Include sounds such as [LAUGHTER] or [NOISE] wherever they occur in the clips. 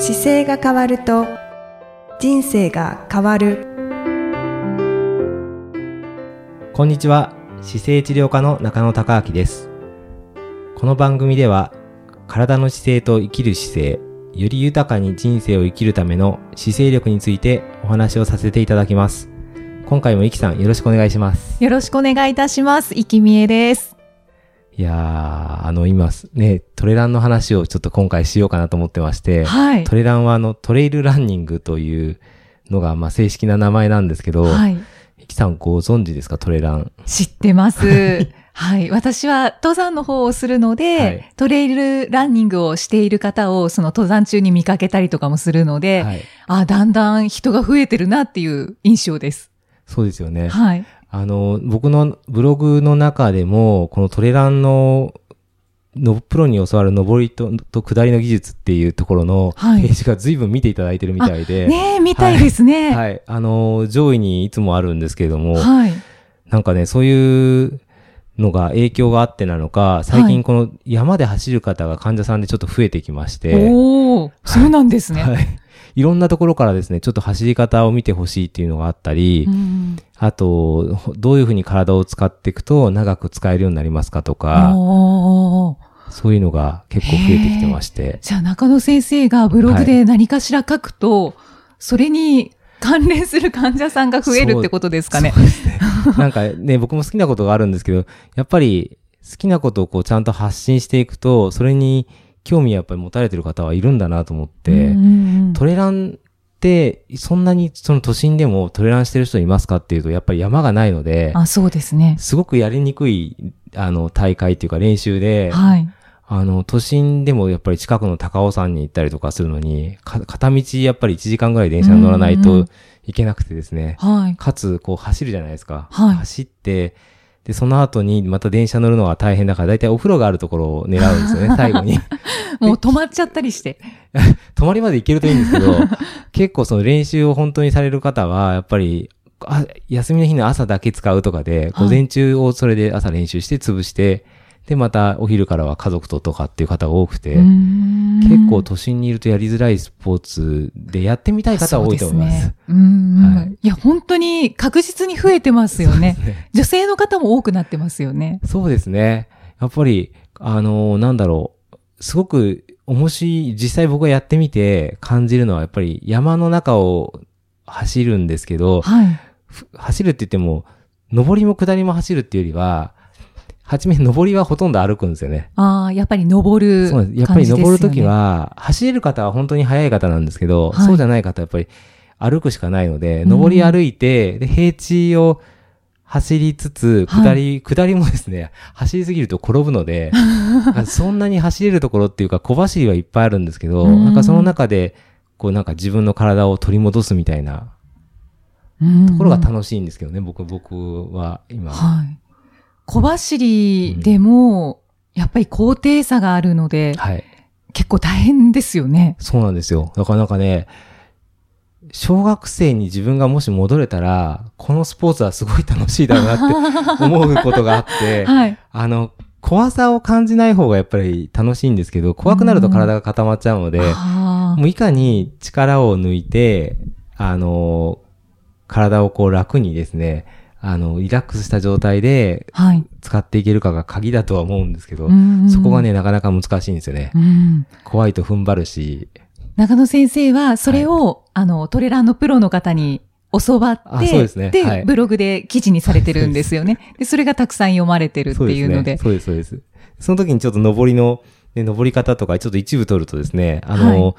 姿勢が変わると人生が変わる。こんにちは。姿勢治療科の中野孝明です。この番組では体の姿勢と生きる姿勢より豊かに人生を生きるための姿勢力についてお話をさせていただきます。今回もいきさんよろしくお願いします。よろしくお願いいたします。いきみえです。いやーあの今ねトレランの話をちょっと今回しようかなと思ってまして、はい。トレランはあのトレイルランニングというのがまあ正式な名前なんですけど、はい。さんご存知ですかトレラン？知ってます。[LAUGHS] はい。私は登山の方をするので、はいトレイルランニングをしている方をその登山中に見かけたりとかもするので、はいあ、だんだん人が増えてるなっていう印象です。そうですよね。はい。あの、僕のブログの中でも、このトレランの、のプロに教わる上りとと下りの技術っていうところのペはいージが随分見ていただいてるみたいで、ねえ、みたいですね。はい。はい。あの、上位にいつもあるんですけれども、なんかね、そういうのが影響があってなのか、最近この山で走る方が患者さんでちょっと増えてきまして、おー、そうなんですね。はい。いろんなところからですね、ちょっと走り方を見てほしいっていうのがあったり、うんあと、ほどういうふうに体を使っていくと長く使えるようになりますかとか、そういうのが結構増えてきてまして。じゃあ中野先生がブログで何かしら書くと、それに関連する患者さんが増えるってことですかね。そうですね。[LAUGHS] なんかね、僕も好きなことがあるんですけど、やっぱり好きなことをこうちゃんと発信していくと、それに興味やっぱり持たれてる方はいるんだなと思って、トレランって、そんなにその都心でもトレランしてる人いますかっていうと、やっぱり山がないので、あ、そうですね。すごくやりにくい、あの、大会っていうか練習で、はい。あの、都心でもやっぱり近くの高尾山に行ったりとかするのに、か片道やっぱり1時間ぐらい電車に乗らないといけなくてですね。はい。かつ、こう走るじゃないですか。はい走って、で、その後にまた電車乗るのが大変だから、だいたいお風呂があるところを狙うんですよね、[LAUGHS] 最後に。[LAUGHS] もう止まっちゃったりして。[LAUGHS] 泊まりまで行けるといいんですけど、結構その練習を本当にされる方は、やっぱり、あ休みの日の朝だけ使うとかで、はい午前中をそれで朝練習して潰して、で、またお昼からは家族ととかっていう方が多くて、結結構都心にいるとやりづらいスポーツでやってみたい方は多いと思います。すねいいや、本当に確実に増えてますよね。ね女性の方も多くなってますよね。そうですね。やっぱり、あのーなんだろう。すごく面白い、実際僕がやってみて感じるのは、やっぱり山の中を走るんですけど、はい。ふ走るって言っても、上りも下りも走るっていうよりは、はじめ上りはほとんど歩くんですよね。ああ、やっぱり登るそうです。やっぱり。登るときは、走れる方は本当に速い方なんですけど、はいそうじゃない方はやっぱり歩くしかないので、うん上り歩いて、で、平地を走りつつ、はい下り、下りもですね、走りすぎると転ぶので、あ [LAUGHS] そんなに走れるところっていうか小走りはいっぱいあるんですけど、うんなんかその中で、こうなんか自分の体を取り戻すみたいなとところが楽しいんですけどね、僕、僕は今。はい。小走りでも、やっぱり高低差があるので、はい。結構大変ですよね。そうなんですよ。だからなんかね、小学生に自分がもし戻れたら、このスポーツはすごい楽しいだろうなって [LAUGHS] 思うことがあって、はい。あの、怖さを感じない方がやっぱり楽しいんですけど、怖くなると体が固まっちゃうので、あもういかに力を抜いて、あの、体をこう楽にですね、あの、リラックスした状態で。使っていけるかが鍵だとは思うんですけど、うんそこがね、なかなか難しいんですよねう。ん。怖いと踏ん張るし、中野先生は、それを、あの、トレランのプロの方に教わって、ですねはいブログで記事にされてるんですよね。で、それがたくさん読まれてるっていうので。そうですね。そうです、そうです。その時にちょっと登りの、ね、登り方とか、ちょっと一部取るとですね、あの、はい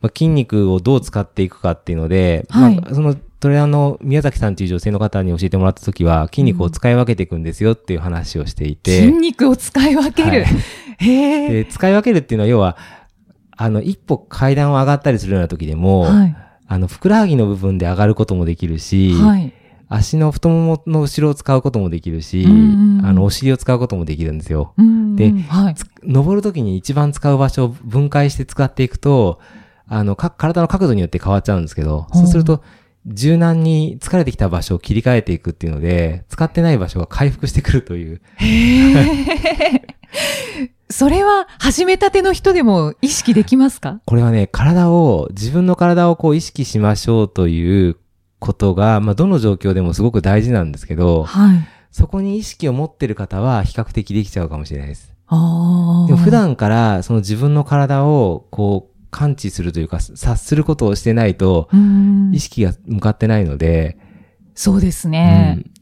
まあ、筋肉をどう使っていくかっていうので、はいまあ、そのトレーナーの宮崎さんという女性の方に教えてもらった時は、筋肉を使い分けていくんですよっていう話をしていて、筋肉を使い分ける？はいへえ。で使い分けるっていうのは要は、あの、一歩階段を上がったりするような時でも、はい。あの、ふくらはぎの部分で上がることもできるし、はい。足の太ももの後ろを使うこともできるし、うんうんあの、お尻を使うこともできるんですよ。うんではい。登るときに一番使う場所を分解して使っていくと、あの、か体の角度によって変わっちゃうんですけど、そうすると、柔軟に疲れてきた場所を切り替えていくっていうので、使ってない場所が回復してくるという。[LAUGHS] それは始めたての人でも意識できますか？これはね、体を、自分の体をこう意識しましょうということが、まあ、どの状況でもすごく大事なんですけど、はい。そこに意識を持ってる方は比較的できちゃうかもしれないです。でも普段からその自分の体をこう感知するというか察することをしてないとうん意識が向かってないので、そうですねう。ん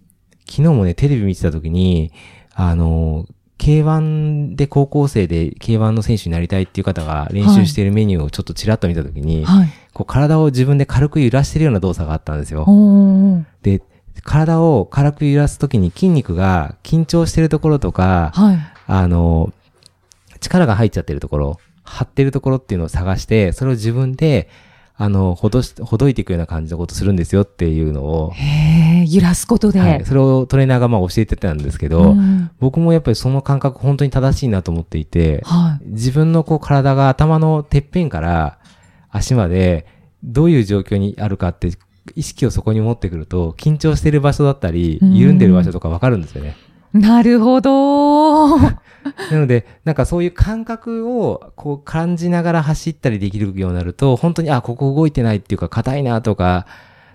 昨日もね、テレビ見てた時に、あの、K1 で高校生で K1 の選手になりたいっていう方が練習しているメニューをちょっとちらっと見た時に、はい。こう体を自分で軽く揺らしてるような動作があったんですよ。で、体を軽く揺らす時に筋肉が緊張してるところとか、はい。あの、力が入っちゃってるところ、張ってるところっていうのを探して、それを自分で、あの、ほどし、ほどいていくような感じのことするんですよっていうのを、へえ、揺らすことで。はい、それをトレーナーがまあ教えてたんですけど、うん僕もやっぱりその感覚本当に正しいなと思っていて、はい。自分のこう体が頭のてっぺんから足までどういう状況にあるかって意識をそこに持ってくると緊張してる場所だったりうん緩んでる場所とかわかるんですよね。なるほど。[LAUGHS] なので、なんかそういう感覚をこう感じながら走ったりできるようになると、本当に、あ、ここ動いてないっていうか硬いなとか、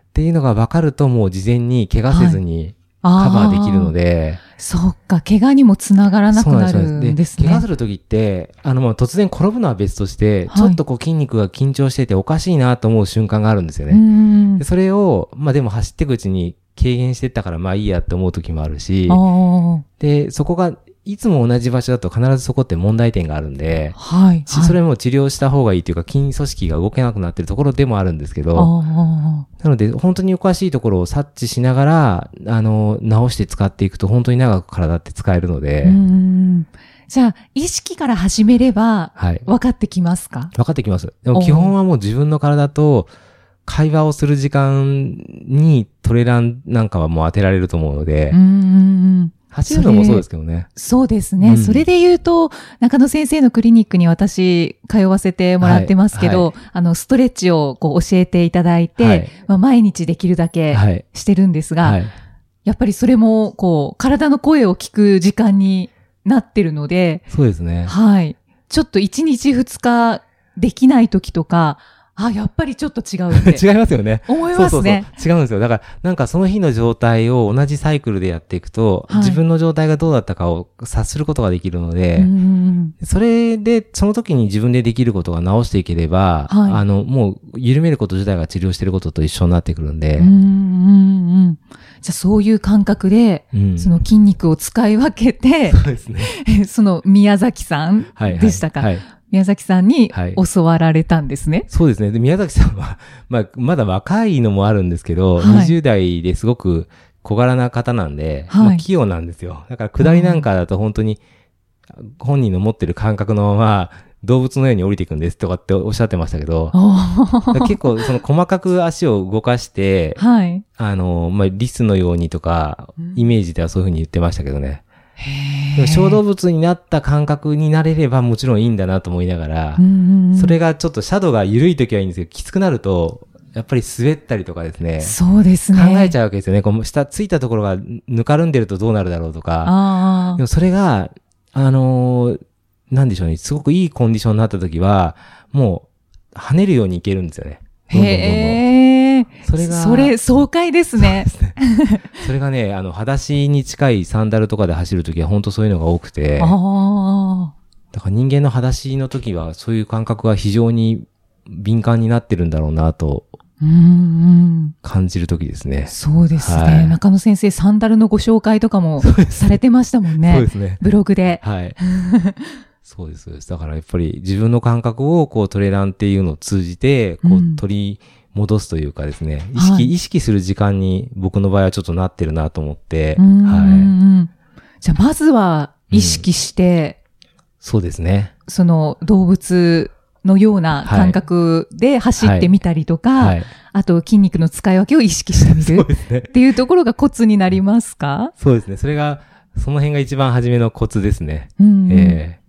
っていうのが分かるともう事前に怪我せずにカバーできるので、そっか、怪我にもつながらなくなるんんですね。怪我するときって、あの、まあ突然転ぶのは別として、はいちょっとこう筋肉が緊張してておかしいなと思う瞬間があるんですようね。それを、まあでも走っていくうちに軽減してったからまあいいやって思う時もあるし、で、そこがいつも同じ場所だと必ずそこって問題点があるんで、はい。しそれも治療した方がいいというか、筋組織が動けなくなってるところでもあるんですけど、あなので、本当におかしいところを察知しながら、あの、直して使っていくと、本当に長く体って使えるので、じゃあ、意識から始めれば、はい。分かってきますか？分かってきます。でも基本はもう自分の体と会話をする時間にトレランなんかはもう当てられると思うので、うん。走るのもそうですけどね。そうですね。うんそれで言うと、中野先生のクリニックに私、通わせてもらってますけど、はいあの、ストレッチをこう教えていただいて、はいまあ、毎日できるだけはい。してるんですが、はい。やっぱりそれも、こう、体の声を聞く時間になってるので、そうですね。はい。ちょっと1日2日できない時とか、あ、やっぱりちょっと違うって [LAUGHS] 違いますよね。思いそうそうそう。ますね。違うんですよ。だから、なんかその日の状態を同じサイクルでやっていくと、はい自分の状態がどうだったかを察することができるので、うんそれで、その時に自分でできることが直していければ、はいあの、もう、緩めること自体が治療してることと一緒になってくるんで、うんうんうんじゃあそういう感覚で、うんその筋肉を使い分けて、そうですね。[LAUGHS] その宮崎さんはい、はい。でしたか、はい。宮崎さんにはい教わられたんですね。そうですね。で、宮崎さんは、[LAUGHS] まあ、まだ若いのもあるんですけど、はい20代ですごく小柄な方なんで、はいまあ、器用なんですよ。だから、下りなんかだと本当に、本人の持ってる感覚のまま、動物のように降りていくんですとかっておっしゃってましたけど、[LAUGHS] 結構その細かく足を動かして、はい。あの、まあ、リスのようにとか、イメージではそういうふうに言ってましたけどね。小動物になった感覚になれればもちろんいいんだなと思いながら、それがちょっとシャドウが緩い時はいいんですけど、きつくなると、やっぱり滑ったりとかですね、そうです考ね。えちゃうわけですよね。こう下ついたところがぬかるんでるとどうなるだろうとか。あでもそれが、あのーなんでしょうね、すごくいいコンディションになった時は、もう、跳ねるようにいけるんですよね。あ。どんどんどんどん。それがそれ、爽快ですね。それがね、あの、裸足に近いサンダルとかで走るときは本当そういうのが多くて、ああ。だから人間の裸足の時はそういう感覚が非常に敏感になってるんだろうなとうんうん。感じる時ですね。そうですね、はい中野先生、サンダルのご紹介とかもされてましたもんね。そうですね。ブログで。はい。そうです。だからやっぱり自分の感覚をこうトレランっていうのを通じて、こうんう取り戻すというかですね、意識、はい意識する時間に僕の場合はちょっとなってるなと思って、うんうんはい。うんじゃあ、まずは意識して、そうですね。その動物のような感覚で走ってみたりとか、はい。あと筋肉の使い分けを意識してみるねっ。ていうところがコツになりますか？そうですね。それが、その辺が一番初めのコツですね。うんうんええ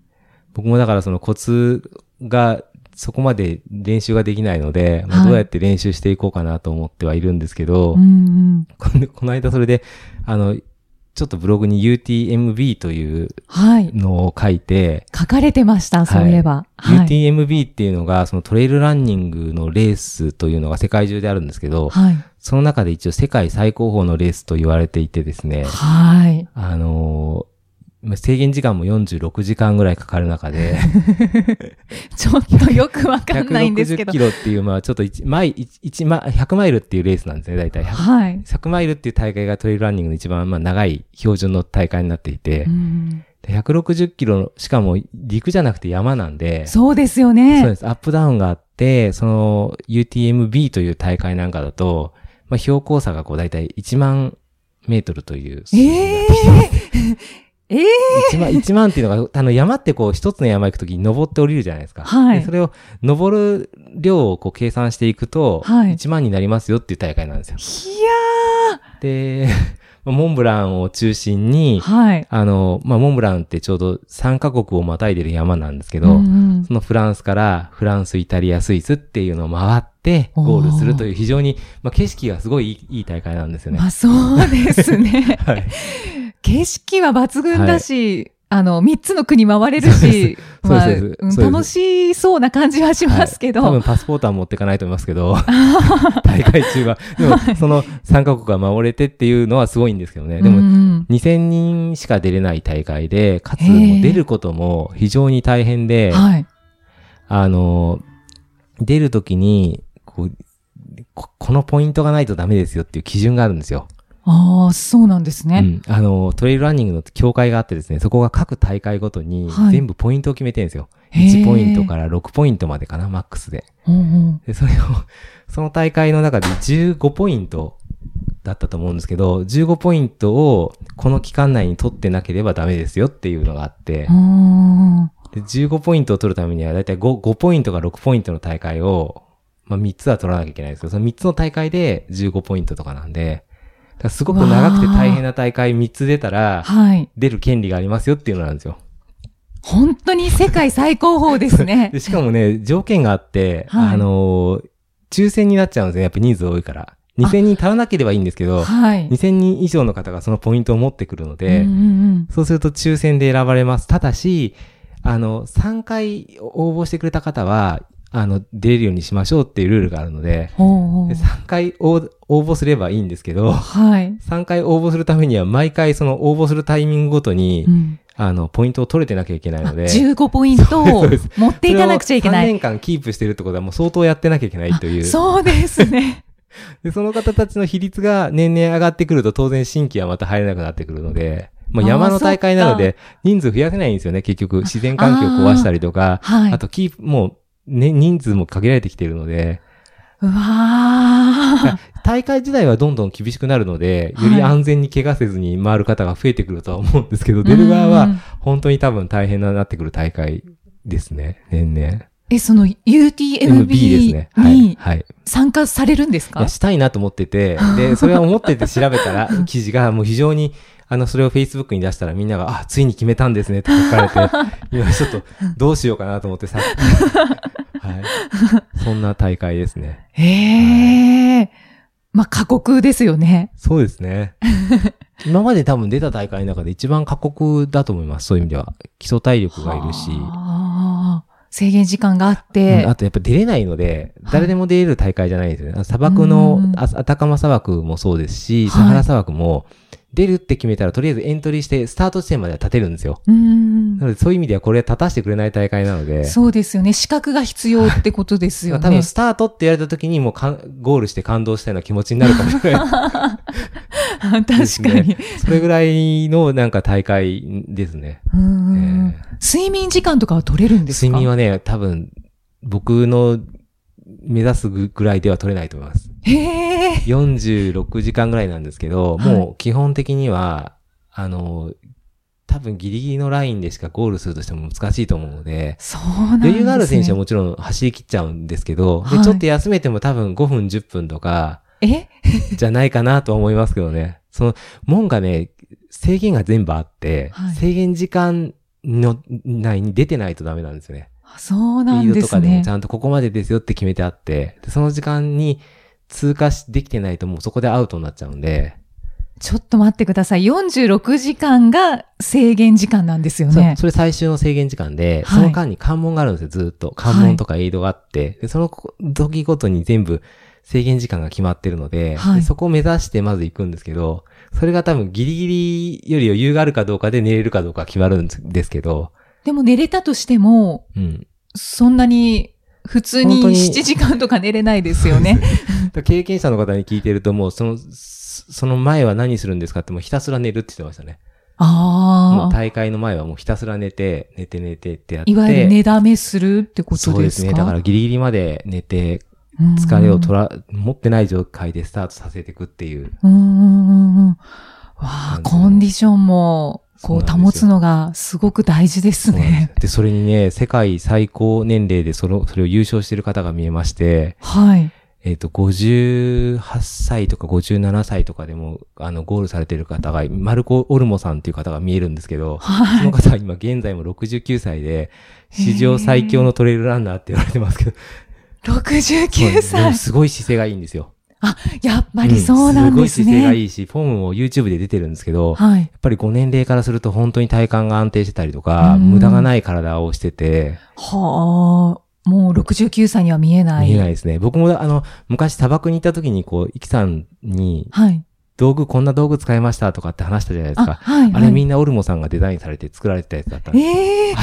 僕もだからそのコツが、そこまで練習ができないので、まあはいどうやって練習していこうかなと思ってはいるんですけど、うんうんこの間それで、あの、ちょっとブログに UTMB というはい。のを書いて、書かれてました、そういえば。はい。UTMB っていうのが、そのトレイルランニングのレースというのが世界中であるんですけど、はい。その中で一応世界最高峰のレースと言われていてですね、はい。あのーまあ制限時間も46時間ぐらいかかる中で、[LAUGHS] ちょっとよくわかんないんですけ160どキ。ロっていう、まあちょっと1マイ、1マ100マイルっていうレースなんですね、大体。100, はい。100マイルっていう大会がトレイルランニングの一番、まあ、長い標準の大会になっていてう、んで160キロ、しかも陸じゃなくて山なんで、そうですよそうねで。す。アップダウンがあって、その UTMB という大会なんかだと、まあ、標高差がこう大体1万メートルというええっええ1万、1万っていうのが、あの山ってこう一つの山行くときに登って降りるじゃないですか。はいでそれを登る量をこう計算していくと、はい1万になりますよっていう大会なんですよ。いやで、まあモンブランを中心にー、はい。あの、まあ、モンブランってちょうど3カ国をまたいでる山なんですけど、うんうんそのフランスからフランス、イタリア、スイスっていうのを回ってゴールするという非常に、まあ、景色がすごいいいいい大会なんですよね。まあそうですね。[LAUGHS] はい。景色は抜群だし、あの、三つの国回れるし、まあそうん楽しそうな感じはしますけど、はい多分パスポートは持っていかないと思いますけど、[LAUGHS] 大会中は。でも、その3カ国が回れてっていうのはすごいんですけどね。でも、うん2000人しか出れない大会で、かつ出ることも非常に大変で、はい。あの、出るときに、こう、ここのポイントがないとダメですよっていう基準があるんですよ。ああ、そうなんですね。うん。あの、トレイルランニングの協会があってですね、そこが各大会ごとにはい全部ポイントを決めてるんですよ。へー1ポイントから6ポイントまでかな、マックスで。うんうんで、それを、その大会の中で15ポイントだったと思うんですけど、15ポイントをこの期間内に取ってなければダメですよっていうのがあって、うんで15ポイントを取るためにはだいたい 5, 5ポイントか6ポイントの大会を、まあ3つは取らなきゃいけないんですけど、その3つの大会で15ポイントとかなんで、すごく長くて大変な大会3つ出たら、はい。出る権利がありますよっていうのなんですよ。本当に世界最高峰ですね [LAUGHS] で。しかもね、条件があって、はいあのー抽選になっちゃうんですね。やっぱ人数多いから。2000人足らなければいいんですけど、はい。2000人以上の方がそのポイントを持ってくるので、うんうんそうすると抽選で選ばれます。ただし、あの、3回応募してくれた方は、あの、出れるようにしましょうっていうルールがあるので、うんほうほうで3回応応募すればいいんですけど、はい。3回応募するためには毎回その応募するタイミングごとに、うんあの、ポイントを取れてなきゃいけないあので、15ポイントを [LAUGHS] 持っていかなくちゃいけな3い。年間キープしてるってことはもう相当やってなきゃいけないという。あそうですね。で、その方たちの比率が年々上がってくると当然新規はまた入れなくなってくるので、まあ山の大会なのそで人数増やせないんですよね、結局。自然環境を壊したりとか、はい。あとキープ、もう、ね、人数も限られてきてるので、うわー。大会自体はどんどん厳しくなるので、より安全に怪我せずに回る方が増えてくるとは思うんですけど、出る側はうん本当に多分大変ななってくる大会ですね、年々。え、その UTMB ですね。はい。にはい。参加されるんですか？したいなと思ってて、で、それは思ってて調べたら、[LAUGHS] 記事がもう非常に、あの、それを Facebook に出したらみんなが、あ、ついに決めたんですねって書かれて、[LAUGHS] 今ちょっと、どうしようかなと思ってさ、[LAUGHS] はい。そんな大会ですね。へえ。まあ、過酷ですよね。そうですね。[LAUGHS] 今まで多分出た大会の中で一番過酷だと思います。そういう意味では。基礎体力がいるし。制限時間があっうてん。あとやっぱ出れないので、はい誰でも出れる大会じゃないんですよね。砂漠のうん、あアタカマ砂漠もそうですし、はいサハラ砂漠も、出るって決めたらとりあえずエントリーしてスタート地点までは立てるんですよ。うんなのでそういう意味ではこれは立たせてくれない大会なので、そうですよね。資格が必要ってことですよね。多分スタートって言われた時にもうかんゴールして感動したような気持ちになるかもしれない [LAUGHS] 確かにね。。それぐらいのなんか大会ですね。うんえ睡眠時間とかは取れるんですか？睡眠はね、多分僕の目指すぐらいでは取れないと思います。へえ。46時間ぐらいなんですけど、はいもう基本的には、あの、多分ギリギリのラインでしかゴールするとしても難しいと思うので、そうなんですね。余裕がある選手はもちろん走り切っちゃうんですけど、はいでちょっと休めても多分5分10分とか、え？[LAUGHS] じゃないかなとは思いますけどね。その、門がね、制限が全部あって、はい制限時間の内に出てないとダメなんですよね。あそうなんですねドとかでもち。ゃんとここまでですよって決めてあって、でその時間に通過しできてないともうそこでアウトになっちゃうんで、ちょっと待ってください。46時間が制限時間なんですよね。そそれ最終の制限時間で、はいその間に関門があるんですよ、ずっと。関門とかエイドがあって、でその時ごとに全部制限時間が決まってるので、はいでそこを目指してまず行くんですけど、それが多分ギリギリより余裕があるかどうかで寝れるかどうか決まるんですけど、でも寝れたとしても、うん。そんなに普通に本当に。7時間とか寝れないですよね。[LAUGHS] 経験者の方に聞いてるともう、その、その前は何するんですかってもうひたすら寝るって言ってましたね。もああ。う大会の前はもうひたすら寝て、寝て寝てってやって。いわゆる寝だめするってことですか？そうですね。だからギリギリまで寝て、うん疲れを取ら、持ってない状態でスタートさせていくっていう。うん。うん。うん。うん。わあ、コンディションも、こう、保つのがすごく大事ですね。で、それにね、世界最高年齢でその、それを優勝してる方が見えまして、はい。えっ、と、58歳とか57歳とかでも、あの、ゴールされてる方が、マルコ・オルモさんっていう方が見えるんですけど、そはい。の方は今現在も69歳で、史上最強のトレイルランナーって言われてますけど、69で歳も。すごい姿勢がいいんですよ。やっぱりそうなんですすごい姿勢がね。いいし、フォームも YouTube で出てるんですけど、はい。やっぱりご年齢からすると本当に体幹が安定してたりとか、うん無駄がない体をしてて、はあ。もう69歳には見えない。見えないですね。僕もあの、昔砂漠に行った時にこう、イキさんに、はい。道具、こんな道具使いましたとかって話したじゃないですあ、か。はい。あれみんんなオルモさんがデザインされて作られてたやつだったんです。ええ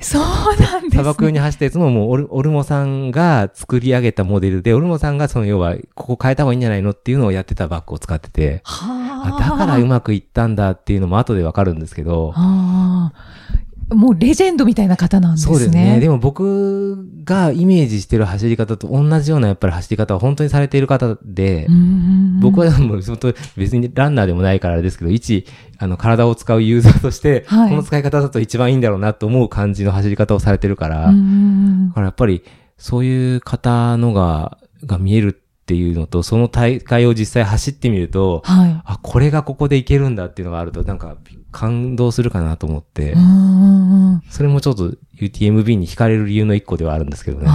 そうなんですね。砂漠に走ったやつももうオルオルモさんが作り上げたモデルで、オルモさんがその要は、ここ変えた方がいいんじゃないのっていうのをやってたバッグを使ってて、はあ。あだからうまくいったんだっていうのも後でわかるんですけど、ああ。もうレジェンドみたいな方なんですね。そうですね。でも僕がイメージしてる走り方と同じようなやっぱり走り方を本当にされている方で、うん僕はもう本当別にランナーでもないからですけど、一、あの体を使うユーザーとして、はいこの使い方だと一番いいんだろうなと思う感じの走り方をされてるから、うんだからやっぱりそういう方のが、が見えるっていうのと、その大会を実際走ってみると、はい。あ、これがここでいけるんだっていうのがあると、なんか感動するかなと思って、うんそれもちょっと UTMB に惹かれる理由の一個ではあるんですけどね。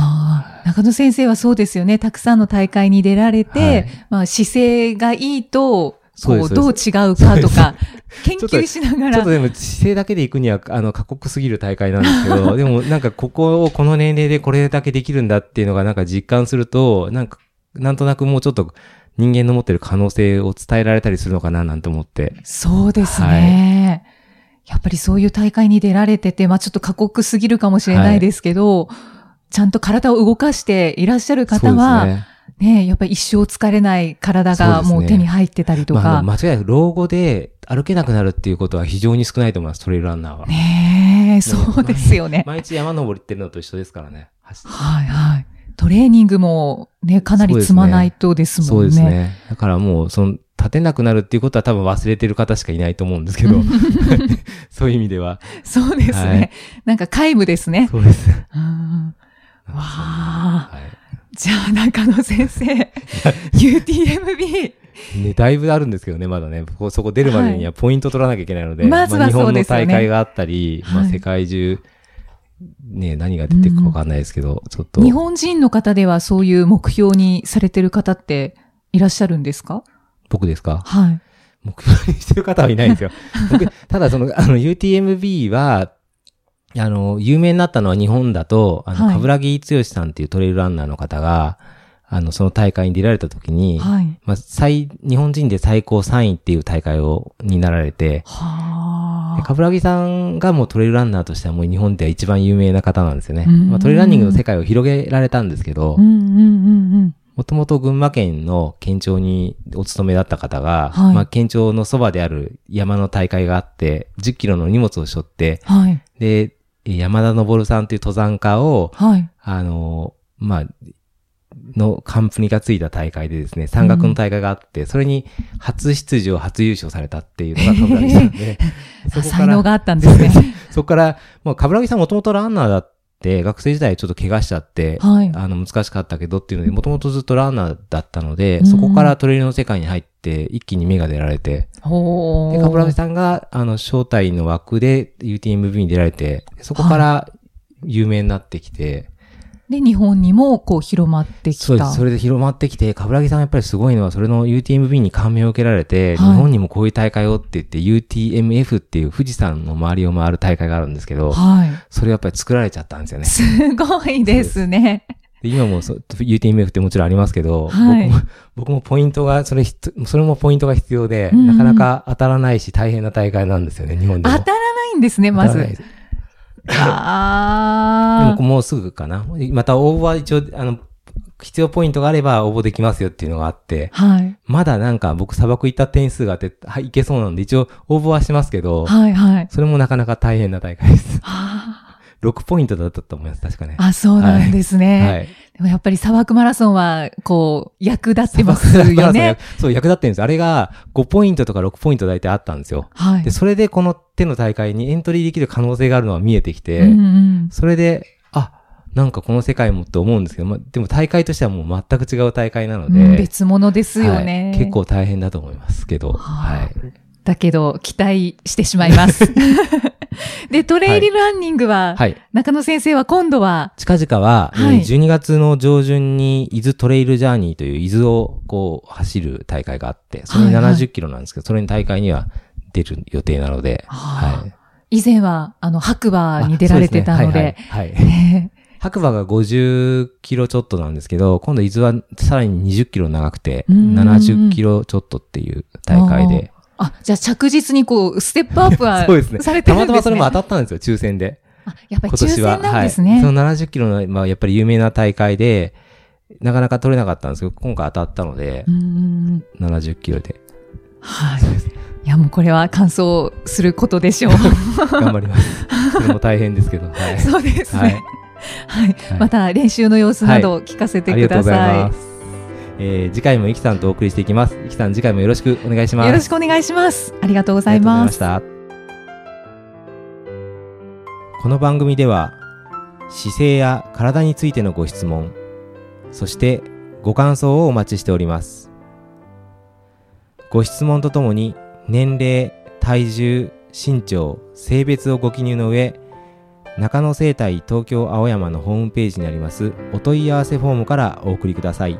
中野先生はそうですよね。たくさんの大会に出られて、はいまあ姿勢がいいと、こう、どう違うかとか、[LAUGHS] 研究しながら。ちょっとでも姿勢だけで行くには、あの、過酷すぎる大会なんですけど、[LAUGHS] でもなんかここをこの年齢でこれだけできるんだっていうのがなんか実感すると、なんか、なんとなくもうちょっと人間の持ってる可能性を伝えられたりするのかななんて思って。そうですね。やっぱりそういう大会に出られてて、まあちょっと過酷すぎるかもしれないですけど、ちゃんと体を動かしていらっしゃる方は、ね。ねやっぱり一生疲れない体がもう手に入ってたりとまあ、か。間違いなく老後で歩けなくなるっていうことは非常に少ないと思います、トレイルランナーは。ねえ、そうですよね。毎日山登りってるのと一緒ですからね。はいはい。トレーニングもね、かなり積まないとですそもね。うんですね。だからもう、その、立てなくなるっていうことは多分忘れてる方しかいないと思うんですけど、[LAUGHS] そういう意味では。そうですね。はいなんか皆無ですね。そうです。うんわあ。はい。じゃあ、中野先生、UTMB。ね、だいぶあるんですけどね、まだね。ここそこ出るまでにはポイント取らなきゃいけないので、まずはあ日本のそうですよね大会があったり、まあはい世界中、ね、何が出てくるかわかんないですけど、ちょっと。日本人の方ではそういう目標にされてる方っていらっしゃるんですか？僕ですか？はい。目標にしてる方はいないんですよ。[LAUGHS] 僕、ただその、あの、UTMB は、あの、有名になったのは日本だと、あの、はいかぶらぎ剛さんっていうトレイルランナーの方が、あの、その大会に出られた時に、はい。まあ、最、日本人で最高3位っていう大会を、になられて、はあ。でかぶらぎさんがもうトレイルランナーとしてはもう日本では一番有名な方なんですよね。うんまあ、トレイルランニングの世界を広げられたんですけどうん、うんうんうん。もともと群馬県の県庁にお勤めだった方が、はいまあ、県庁のそばである山の大会があって、10キロの荷物を背負って、はい。で、山田昇さんという登山家を、はい。あの、まあ、のカンプニがついた大会でですね、山岳の大会があって、それに初出場、初優勝されたっていうのが冠城さんで、[LAUGHS] そこか才能ら、があったんですね。そこから、もう冠城さんもともとランナーだって、学生時代ちょっと怪我しちゃって、はい。あの、難しかったけどっていうので、もともとずっとランナーだったので、うんそこからトレイルの世界に入って、一気に芽が出られて、ほで、冠城ー。さんが、あの、招待の枠で UTMB に出られて、そこから有名になってきて、で、日本にもこう広まってきた。そうです。それで広まってきて、冠城さんやっぱりすごいのは、それの UTMB に感銘を受けられて、はい日本にもこういう大会をって言って、UTMF っていう富士山の周りを回る大会があるんですけど、はい。それやっぱり作られちゃったんですよね。すごいですね。で今も UTMF ってもちろんありますけど、はい僕も僕もポイントが、それそれもポイントが必要で、うんうんなかなか当たらないし大変な大会なんですよね、日本でも。当たらないんですね、まず当たらないで。すあでももうすぐかな。また応募は一応、あの、必要ポイントがあれば応募できますよっていうのがあって、あ。はい。まだなんか僕砂漠行った点数があって、はい、いけそうなんで一応応募はしますけど、はい、はい。それもなかなか大変な大会です。は6ポイントだったと思います、確かね。あ、あそうなんですね。はい。でもやっぱり砂漠マラソンは、こう、役立ってますよね。[LAUGHS] そう、役立ってるんです。あれが5ポイントとか6ポイント大体あったんですよ。はいで、。それでこの手の大会にエントリーできる可能性があるのは見えてきて、うんうんそれで、あ、なんかこの世界もって思うんですけど、ま、でも大会としてはもう全く違う大会なので、うん別物ですよね、はい結構大変だと思いますけど、はあはい。だけど、期待してしまいます。[LAUGHS] で、トレイルランニングは、はい。中野先生は今度は、近々は、はい。えー12月の上旬に伊豆トレイルジャーニーという伊豆をこう走る大会があって、それにはいはい。70キロなんですけど、それに大会には出る予定なので、はい。以前は、あの、白馬に出られてたので、白馬が50キロちょっとなんですけど、今度伊豆はさらに20キロ長くて、うーん70キロちょっとっていう大会で。あ、じゃあ着実にこう、ステップアップは [LAUGHS] そうですね。されてるんですね。たまたまそれも当たったんですよ、抽選で。あやっぱり今年は。抽選なんですね。はい。その70キロの、まあやっぱり有名な大会で、なかなか取れなかったんですけど、今回当たったのでう、ん70キロで。はい。いや、もうこれは完走することでしょう。[LAUGHS] 頑張ります。それも大変ですけど、はい。[LAUGHS] そうですはいね。はい。はいまた練習の様子など聞かせてありがとうございください。ます。えー次回もイキさんとお送りしていきます。イキさん、次回もよろしくお願いします。よろしくお願いします。ありがとうございありがとうごます。ざいました。この番組では、姿勢や体についてのご質問、そしてご感想をお待ちしております。ご質問とともに、年齢、体重、身長、性別をご記入の上、中野生態東京青山のホームページにありますお問い合わせフォームからお送りください。